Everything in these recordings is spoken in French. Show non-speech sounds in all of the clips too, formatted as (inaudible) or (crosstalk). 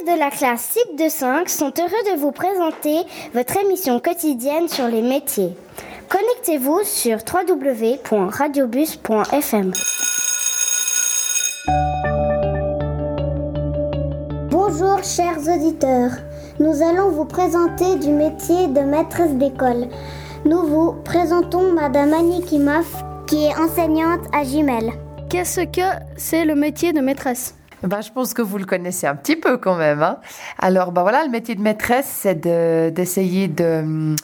élèves de la classe CIP de 5 sont heureux de vous présenter votre émission quotidienne sur les métiers. Connectez-vous sur www.radiobus.fm. Bonjour chers auditeurs, nous allons vous présenter du métier de maîtresse d'école. Nous vous présentons Madame Annie Kimoff qui est enseignante à Gimel. Qu'est-ce que c'est le métier de maîtresse? Ben, je pense que vous le connaissez un petit peu quand même. Hein. Alors, ben voilà, le métier de maîtresse, c'est d'essayer de,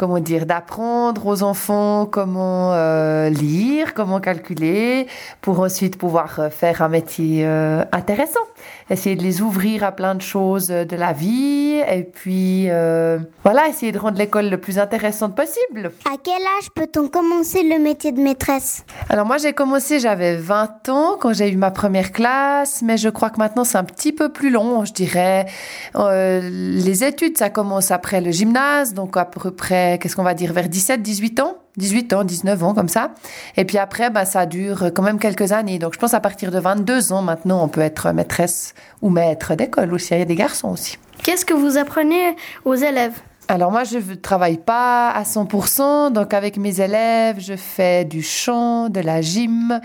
comment dire, d'apprendre aux enfants comment euh, lire, comment calculer, pour ensuite pouvoir euh, faire un métier euh, intéressant essayer de les ouvrir à plein de choses de la vie et puis euh, voilà, essayer de rendre l'école le plus intéressante possible. À quel âge peut-on commencer le métier de maîtresse? Alors moi j'ai commencé, j'avais 20 ans quand j'ai eu ma première classe, mais je crois que maintenant c'est un petit peu plus long, je dirais. Les études, ça commence après le gymnase, donc à peu près, qu'est-ce qu'on va dire, vers 17, 18 ans 18 ans, 19 ans, comme ça. Et puis après, bah, ça dure quand même quelques années. Donc, je pense à partir de 22 ans, maintenant, on peut être maîtresse ou maître d'école aussi. Il y a des garçons aussi. Qu'est-ce que vous apprenez aux élèves? Alors moi, je ne travaille pas à 100%, donc avec mes élèves, je fais du chant, de la gym,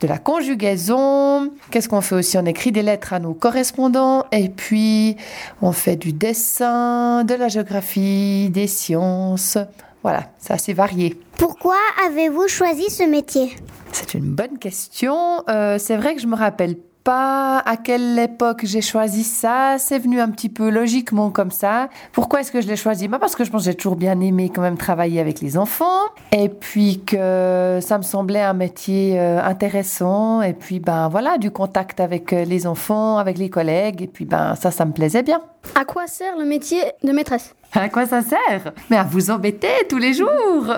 de la conjugaison. Qu'est-ce qu'on fait aussi? On écrit des lettres à nos correspondants et puis on fait du dessin, de la géographie, des sciences. Voilà, c'est assez varié. Pourquoi avez-vous choisi ce métier? C'est une bonne question. Euh, c'est vrai que je me rappelle pas à quelle époque j'ai choisi ça. C'est venu un petit peu logiquement comme ça. Pourquoi est-ce que je l'ai choisi? Bah Parce que je pense que j'ai toujours bien aimé quand même travailler avec les enfants. Et puis que ça me semblait un métier euh, intéressant. Et puis ben voilà, du contact avec euh, les enfants, avec les collègues. Et puis ben ça, ça me plaisait bien. À quoi sert le métier de maîtresse? À quoi ça sert? Mais à vous embêter tous les jours (laughs)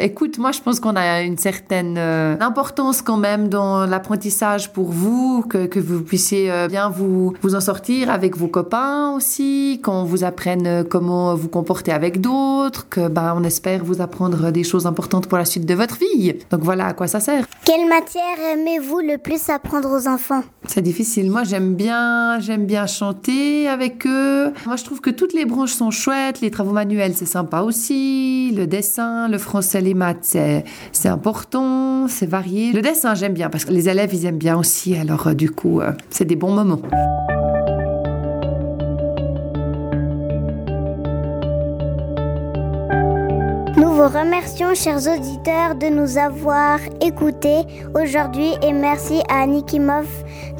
Écoute, moi je pense qu'on a une certaine euh, importance quand même dans l'apprentissage pour vous, que, que vous puissiez euh, bien vous, vous en sortir avec vos copains aussi, qu'on vous apprenne euh, comment vous comporter avec d'autres, que ben, on espère vous apprendre des choses importantes pour la suite de votre vie. Donc voilà à quoi ça sert. Quelle matière aimez-vous le plus apprendre aux enfants? C'est difficile. Moi j'aime bien, j'aime bien chanter avec eux. Moi je trouve que toutes les branches sont chouettes, les travaux manuels c'est sympa aussi, le dessin, le français les maths, c'est important, c'est varié. Le dessin, j'aime bien parce que les élèves, ils aiment bien aussi. Alors, euh, du coup, euh, c'est des bons moments. Nous vous remercions, chers auditeurs, de nous avoir écoutés aujourd'hui et merci à Nikimov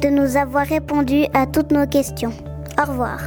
de nous avoir répondu à toutes nos questions. Au revoir.